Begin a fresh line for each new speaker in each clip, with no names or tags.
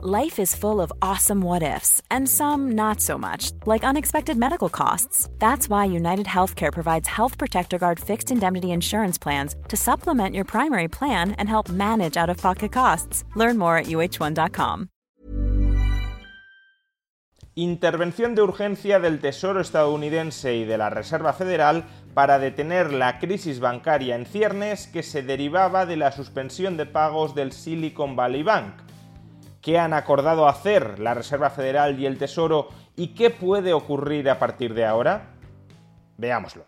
Life is full of awesome what ifs, and some not so much, like unexpected medical costs. That's why United Healthcare provides Health Protector Guard fixed indemnity insurance plans to supplement your primary plan and help manage out of pocket costs. Learn more at uh1.com.
Intervención de urgencia del Tesoro estadounidense y de la Reserva Federal para detener la crisis bancaria en ciernes que se derivaba de la suspensión de pagos del Silicon Valley Bank. ¿Qué han acordado hacer la Reserva Federal y el Tesoro y qué puede ocurrir a partir de ahora? Veámoslo.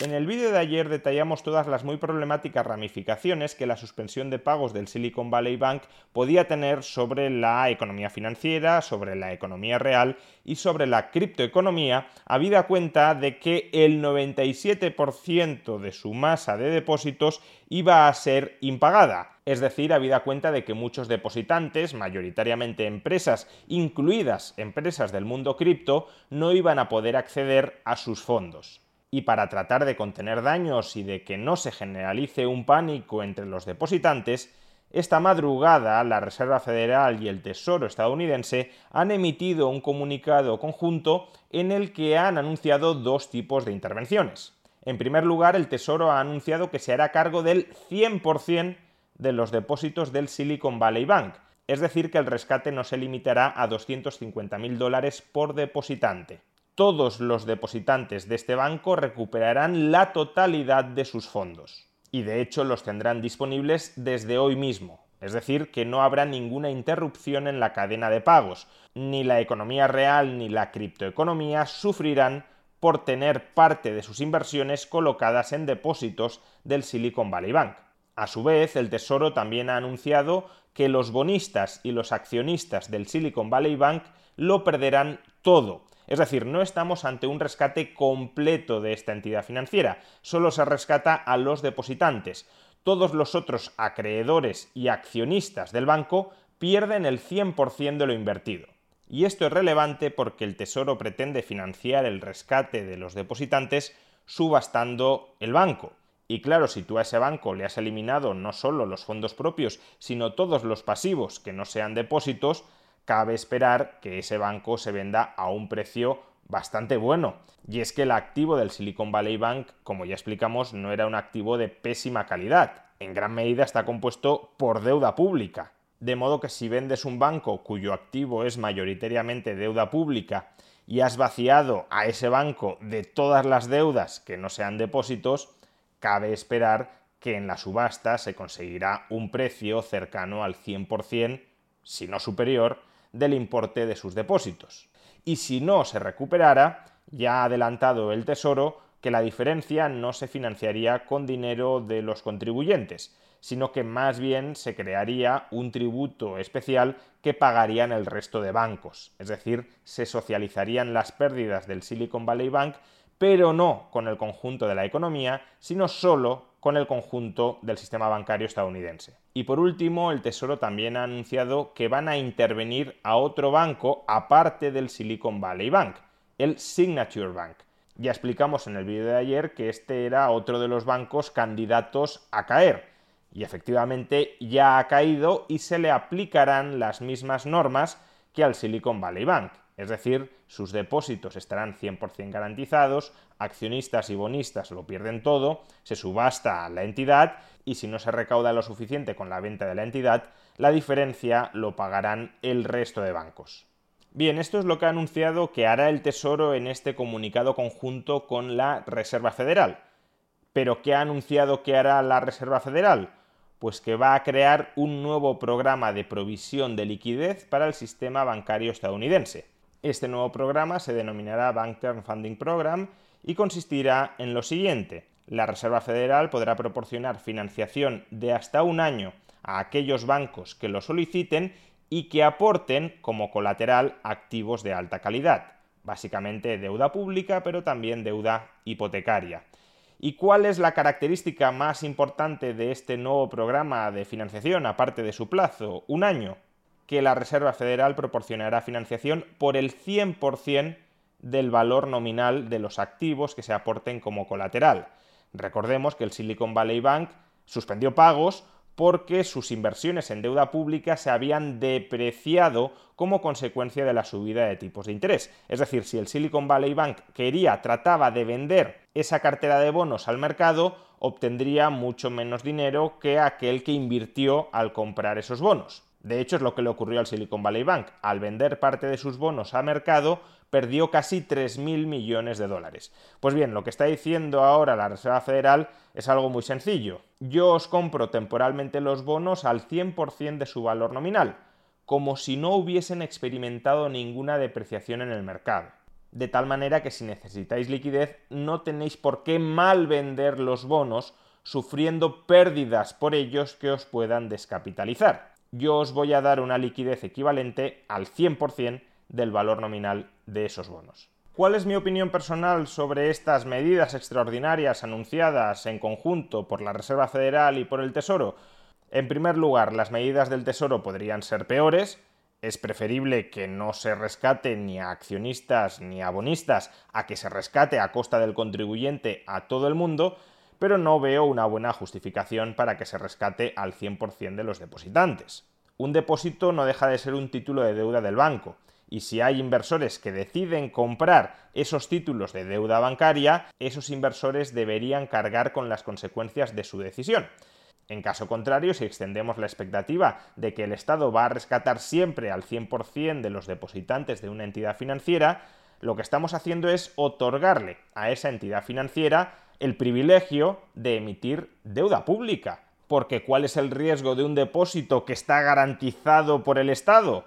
En el vídeo de ayer detallamos todas las muy problemáticas ramificaciones que la suspensión de pagos del Silicon Valley Bank podía tener sobre la economía financiera, sobre la economía real y sobre la criptoeconomía, habida cuenta de que el 97% de su masa de depósitos iba a ser impagada. Es decir, habida cuenta de que muchos depositantes, mayoritariamente empresas, incluidas empresas del mundo cripto, no iban a poder acceder a sus fondos y para tratar de contener daños y de que no se generalice un pánico entre los depositantes, esta madrugada la Reserva Federal y el Tesoro estadounidense han emitido un comunicado conjunto en el que han anunciado dos tipos de intervenciones. En primer lugar, el Tesoro ha anunciado que se hará cargo del 100% de los depósitos del Silicon Valley Bank, es decir, que el rescate no se limitará a 250.000 dólares por depositante todos los depositantes de este banco recuperarán la totalidad de sus fondos. Y de hecho los tendrán disponibles desde hoy mismo. Es decir, que no habrá ninguna interrupción en la cadena de pagos. Ni la economía real ni la criptoeconomía sufrirán por tener parte de sus inversiones colocadas en depósitos del Silicon Valley Bank. A su vez, el Tesoro también ha anunciado que los bonistas y los accionistas del Silicon Valley Bank lo perderán todo, es decir, no estamos ante un rescate completo de esta entidad financiera, solo se rescata a los depositantes. Todos los otros acreedores y accionistas del banco pierden el 100% de lo invertido. Y esto es relevante porque el Tesoro pretende financiar el rescate de los depositantes subastando el banco. Y claro, si tú a ese banco le has eliminado no solo los fondos propios, sino todos los pasivos que no sean depósitos, cabe esperar que ese banco se venda a un precio bastante bueno. Y es que el activo del Silicon Valley Bank, como ya explicamos, no era un activo de pésima calidad. En gran medida está compuesto por deuda pública. De modo que si vendes un banco cuyo activo es mayoritariamente deuda pública y has vaciado a ese banco de todas las deudas que no sean depósitos, cabe esperar que en la subasta se conseguirá un precio cercano al 100%, si no superior, del importe de sus depósitos. Y si no se recuperara, ya ha adelantado el Tesoro que la diferencia no se financiaría con dinero de los contribuyentes, sino que más bien se crearía un tributo especial que pagarían el resto de bancos, es decir, se socializarían las pérdidas del Silicon Valley Bank, pero no con el conjunto de la economía, sino solo con el conjunto del sistema bancario estadounidense. Y por último, el Tesoro también ha anunciado que van a intervenir a otro banco aparte del Silicon Valley Bank, el Signature Bank. Ya explicamos en el vídeo de ayer que este era otro de los bancos candidatos a caer. Y efectivamente ya ha caído y se le aplicarán las mismas normas que al Silicon Valley Bank. Es decir, sus depósitos estarán 100% garantizados, accionistas y bonistas lo pierden todo, se subasta a la entidad y si no se recauda lo suficiente con la venta de la entidad, la diferencia lo pagarán el resto de bancos. Bien, esto es lo que ha anunciado que hará el Tesoro en este comunicado conjunto con la Reserva Federal. ¿Pero qué ha anunciado que hará la Reserva Federal? Pues que va a crear un nuevo programa de provisión de liquidez para el sistema bancario estadounidense. Este nuevo programa se denominará Bank Term Funding Program y consistirá en lo siguiente. La Reserva Federal podrá proporcionar financiación de hasta un año a aquellos bancos que lo soliciten y que aporten como colateral activos de alta calidad, básicamente deuda pública, pero también deuda hipotecaria. ¿Y cuál es la característica más importante de este nuevo programa de financiación, aparte de su plazo? Un año que la Reserva Federal proporcionará financiación por el 100% del valor nominal de los activos que se aporten como colateral. Recordemos que el Silicon Valley Bank suspendió pagos porque sus inversiones en deuda pública se habían depreciado como consecuencia de la subida de tipos de interés. Es decir, si el Silicon Valley Bank quería, trataba de vender esa cartera de bonos al mercado, obtendría mucho menos dinero que aquel que invirtió al comprar esos bonos. De hecho, es lo que le ocurrió al Silicon Valley Bank. Al vender parte de sus bonos a mercado, perdió casi 3.000 millones de dólares. Pues bien, lo que está diciendo ahora la Reserva Federal es algo muy sencillo. Yo os compro temporalmente los bonos al 100% de su valor nominal, como si no hubiesen experimentado ninguna depreciación en el mercado. De tal manera que si necesitáis liquidez, no tenéis por qué mal vender los bonos sufriendo pérdidas por ellos que os puedan descapitalizar yo os voy a dar una liquidez equivalente al 100% del valor nominal de esos bonos. ¿Cuál es mi opinión personal sobre estas medidas extraordinarias anunciadas en conjunto por la Reserva Federal y por el Tesoro? En primer lugar, las medidas del Tesoro podrían ser peores. Es preferible que no se rescate ni a accionistas ni a bonistas a que se rescate a costa del contribuyente a todo el mundo pero no veo una buena justificación para que se rescate al 100% de los depositantes. Un depósito no deja de ser un título de deuda del banco, y si hay inversores que deciden comprar esos títulos de deuda bancaria, esos inversores deberían cargar con las consecuencias de su decisión. En caso contrario, si extendemos la expectativa de que el Estado va a rescatar siempre al 100% de los depositantes de una entidad financiera, lo que estamos haciendo es otorgarle a esa entidad financiera el privilegio de emitir deuda pública. Porque ¿cuál es el riesgo de un depósito que está garantizado por el Estado?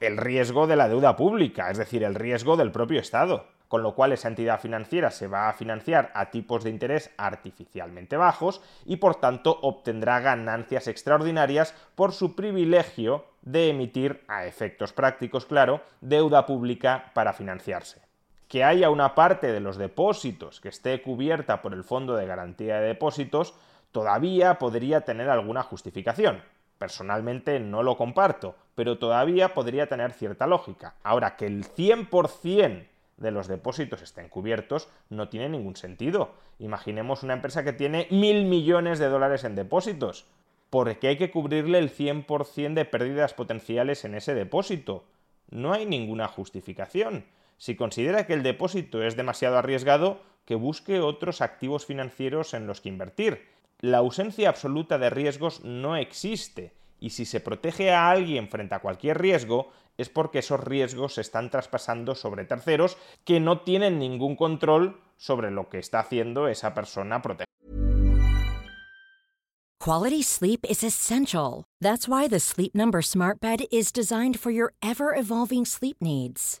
El riesgo de la deuda pública, es decir, el riesgo del propio Estado. Con lo cual esa entidad financiera se va a financiar a tipos de interés artificialmente bajos y por tanto obtendrá ganancias extraordinarias por su privilegio de emitir, a efectos prácticos, claro, deuda pública para financiarse que haya una parte de los depósitos que esté cubierta por el Fondo de Garantía de Depósitos todavía podría tener alguna justificación. Personalmente no lo comparto, pero todavía podría tener cierta lógica. Ahora, que el 100% de los depósitos estén cubiertos no tiene ningún sentido. Imaginemos una empresa que tiene mil millones de dólares en depósitos. ¿Por qué hay que cubrirle el 100% de pérdidas potenciales en ese depósito? No hay ninguna justificación. Si considera que el depósito es demasiado arriesgado, que busque otros activos financieros en los que invertir. La ausencia absoluta de riesgos no existe, y si se protege a alguien frente a cualquier riesgo, es porque esos riesgos se están traspasando sobre terceros que no tienen ningún control sobre lo que está haciendo esa persona protegida.
Quality sleep is essential. That's why the Sleep Number Smart Bed is designed for your ever evolving sleep needs.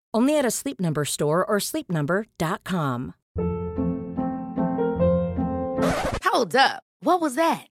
Only at a Sleep Number store or sleepnumber.com.
Hold up. What was that?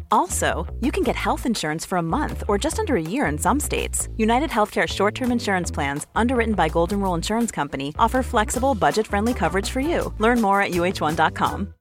Also, you can get health insurance for a month or just under a year in some states. United Healthcare short term insurance plans, underwritten by Golden Rule Insurance Company, offer flexible, budget friendly coverage for you. Learn more at uh1.com.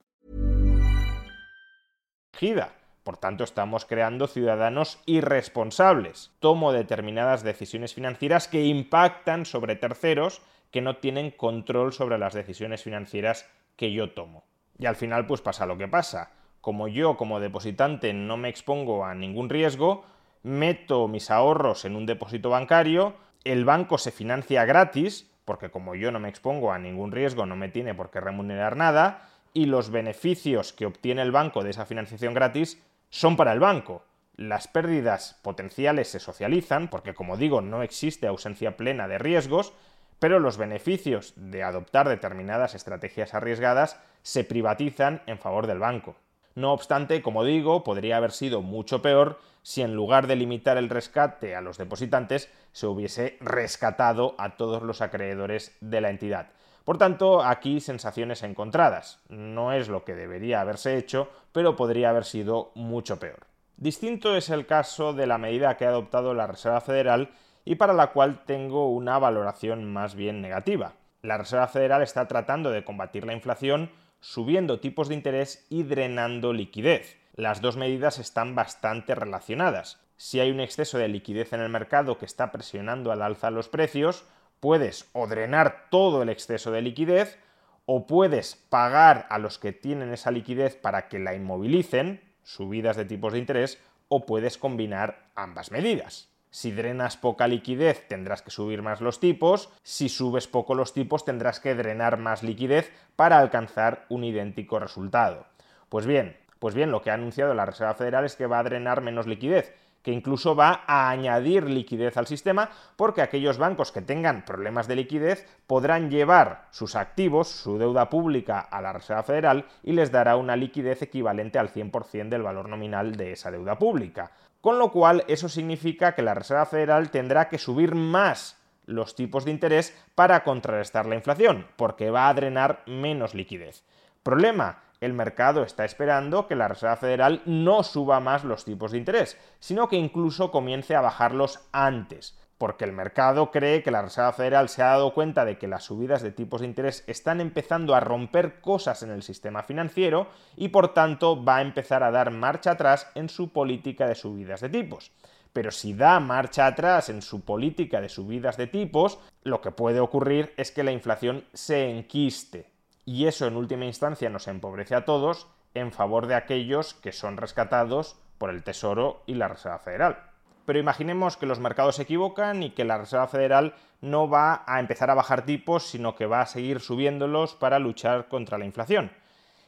Por tanto, estamos creando ciudadanos irresponsables. Tomo determinadas decisiones financieras que impactan sobre terceros que no tienen control sobre las decisiones financieras que yo tomo. Y al final, pues pasa lo que pasa. Como yo, como depositante, no me expongo a ningún riesgo, meto mis ahorros en un depósito bancario, el banco se financia gratis, porque como yo no me expongo a ningún riesgo, no me tiene por qué remunerar nada, y los beneficios que obtiene el banco de esa financiación gratis son para el banco. Las pérdidas potenciales se socializan, porque como digo, no existe ausencia plena de riesgos, pero los beneficios de adoptar determinadas estrategias arriesgadas se privatizan en favor del banco. No obstante, como digo, podría haber sido mucho peor si en lugar de limitar el rescate a los depositantes, se hubiese rescatado a todos los acreedores de la entidad. Por tanto, aquí sensaciones encontradas. No es lo que debería haberse hecho, pero podría haber sido mucho peor. Distinto es el caso de la medida que ha adoptado la Reserva Federal y para la cual tengo una valoración más bien negativa. La Reserva Federal está tratando de combatir la inflación subiendo tipos de interés y drenando liquidez. Las dos medidas están bastante relacionadas. Si hay un exceso de liquidez en el mercado que está presionando al alza los precios, puedes o drenar todo el exceso de liquidez o puedes pagar a los que tienen esa liquidez para que la inmovilicen, subidas de tipos de interés, o puedes combinar ambas medidas. Si drenas poca liquidez tendrás que subir más los tipos, si subes poco los tipos tendrás que drenar más liquidez para alcanzar un idéntico resultado. Pues bien, pues bien, lo que ha anunciado la Reserva Federal es que va a drenar menos liquidez, que incluso va a añadir liquidez al sistema porque aquellos bancos que tengan problemas de liquidez podrán llevar sus activos, su deuda pública a la Reserva Federal y les dará una liquidez equivalente al 100% del valor nominal de esa deuda pública. Con lo cual, eso significa que la Reserva Federal tendrá que subir más los tipos de interés para contrarrestar la inflación, porque va a drenar menos liquidez. Problema, el mercado está esperando que la Reserva Federal no suba más los tipos de interés, sino que incluso comience a bajarlos antes porque el mercado cree que la Reserva Federal se ha dado cuenta de que las subidas de tipos de interés están empezando a romper cosas en el sistema financiero y por tanto va a empezar a dar marcha atrás en su política de subidas de tipos. Pero si da marcha atrás en su política de subidas de tipos, lo que puede ocurrir es que la inflación se enquiste. Y eso en última instancia nos empobrece a todos en favor de aquellos que son rescatados por el Tesoro y la Reserva Federal pero imaginemos que los mercados se equivocan y que la Reserva Federal no va a empezar a bajar tipos, sino que va a seguir subiéndolos para luchar contra la inflación.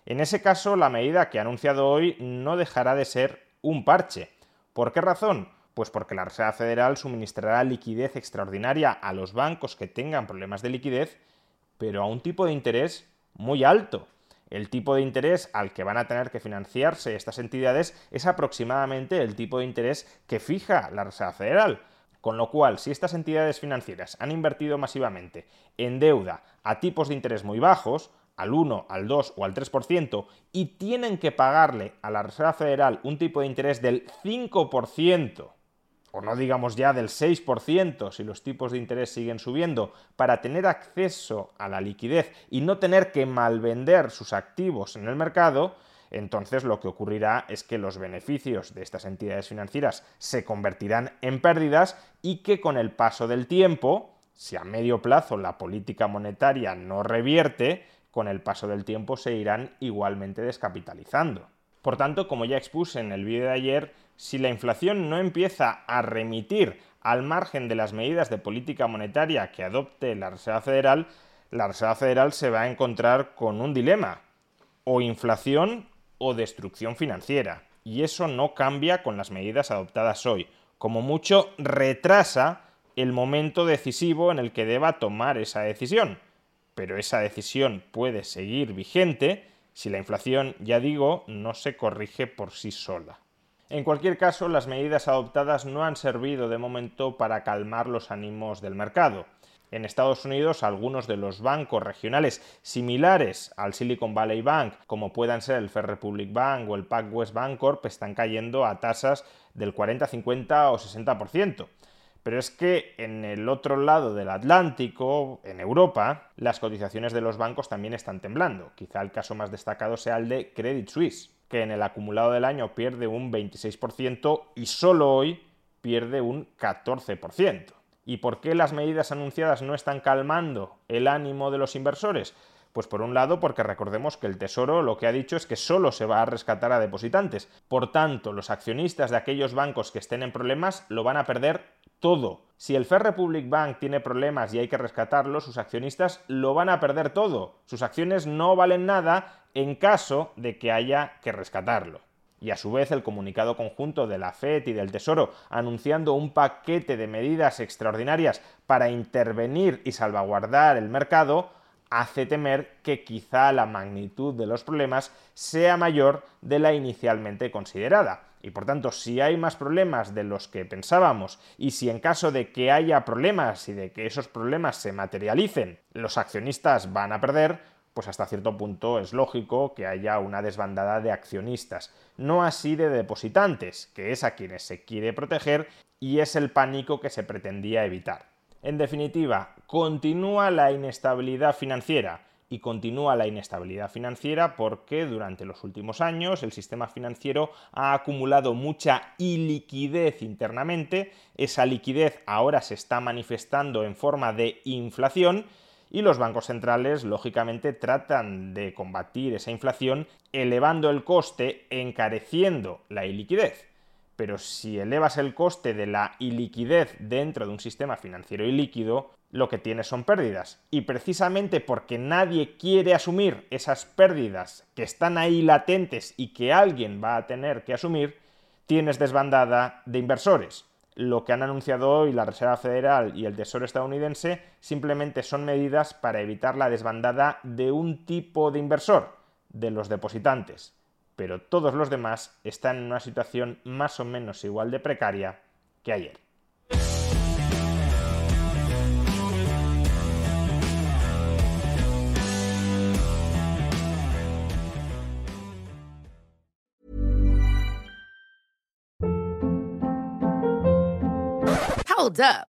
En ese caso, la medida que ha anunciado hoy no dejará de ser un parche. ¿Por qué razón? Pues porque la Reserva Federal suministrará liquidez extraordinaria a los bancos que tengan problemas de liquidez, pero a un tipo de interés muy alto. El tipo de interés al que van a tener que financiarse estas entidades es aproximadamente el tipo de interés que fija la Reserva Federal. Con lo cual, si estas entidades financieras han invertido masivamente en deuda a tipos de interés muy bajos, al 1, al 2 o al 3%, y tienen que pagarle a la Reserva Federal un tipo de interés del 5%, o no digamos ya del 6% si los tipos de interés siguen subiendo, para tener acceso a la liquidez y no tener que malvender sus activos en el mercado, entonces lo que ocurrirá es que los beneficios de estas entidades financieras se convertirán en pérdidas y que con el paso del tiempo, si a medio plazo la política monetaria no revierte, con el paso del tiempo se irán igualmente descapitalizando. Por tanto, como ya expuse en el vídeo de ayer, si la inflación no empieza a remitir al margen de las medidas de política monetaria que adopte la Reserva Federal, la Reserva Federal se va a encontrar con un dilema, o inflación o destrucción financiera. Y eso no cambia con las medidas adoptadas hoy. Como mucho, retrasa el momento decisivo en el que deba tomar esa decisión. Pero esa decisión puede seguir vigente si la inflación, ya digo, no se corrige por sí sola. En cualquier caso, las medidas adoptadas no han servido de momento para calmar los ánimos del mercado. En Estados Unidos, algunos de los bancos regionales similares al Silicon Valley Bank, como puedan ser el Fair Republic Bank o el PacWest Bancorp, están cayendo a tasas del 40, 50 o 60%. Pero es que en el otro lado del Atlántico, en Europa, las cotizaciones de los bancos también están temblando. Quizá el caso más destacado sea el de Credit Suisse, que en el acumulado del año pierde un 26% y solo hoy pierde un 14%. ¿Y por qué las medidas anunciadas no están calmando el ánimo de los inversores? Pues por un lado porque recordemos que el Tesoro lo que ha dicho es que solo se va a rescatar a depositantes. Por tanto, los accionistas de aquellos bancos que estén en problemas lo van a perder todo. Si el Fair Republic Bank tiene problemas y hay que rescatarlo, sus accionistas lo van a perder todo. Sus acciones no valen nada en caso de que haya que rescatarlo. y a su vez el comunicado conjunto de la FED y del Tesoro anunciando un paquete de medidas extraordinarias para intervenir y salvaguardar el mercado, hace temer que quizá la magnitud de los problemas sea mayor de la inicialmente considerada. Y por tanto, si hay más problemas de los que pensábamos y si en caso de que haya problemas y de que esos problemas se materialicen, los accionistas van a perder, pues hasta cierto punto es lógico que haya una desbandada de accionistas, no así de depositantes, que es a quienes se quiere proteger y es el pánico que se pretendía evitar. En definitiva, continúa la inestabilidad financiera, y continúa la inestabilidad financiera porque durante los últimos años el sistema financiero ha acumulado mucha iliquidez internamente, esa liquidez ahora se está manifestando en forma de inflación y los bancos centrales lógicamente tratan de combatir esa inflación elevando el coste, encareciendo la iliquidez. Pero si elevas el coste de la iliquidez dentro de un sistema financiero ilíquido, lo que tienes son pérdidas. Y precisamente porque nadie quiere asumir esas pérdidas que están ahí latentes y que alguien va a tener que asumir, tienes desbandada de inversores lo que han anunciado hoy la Reserva Federal y el Tesoro estadounidense simplemente son medidas para evitar la desbandada de un tipo de inversor, de los depositantes. Pero todos los demás están en una situación más o menos igual de precaria que ayer.
Hold up.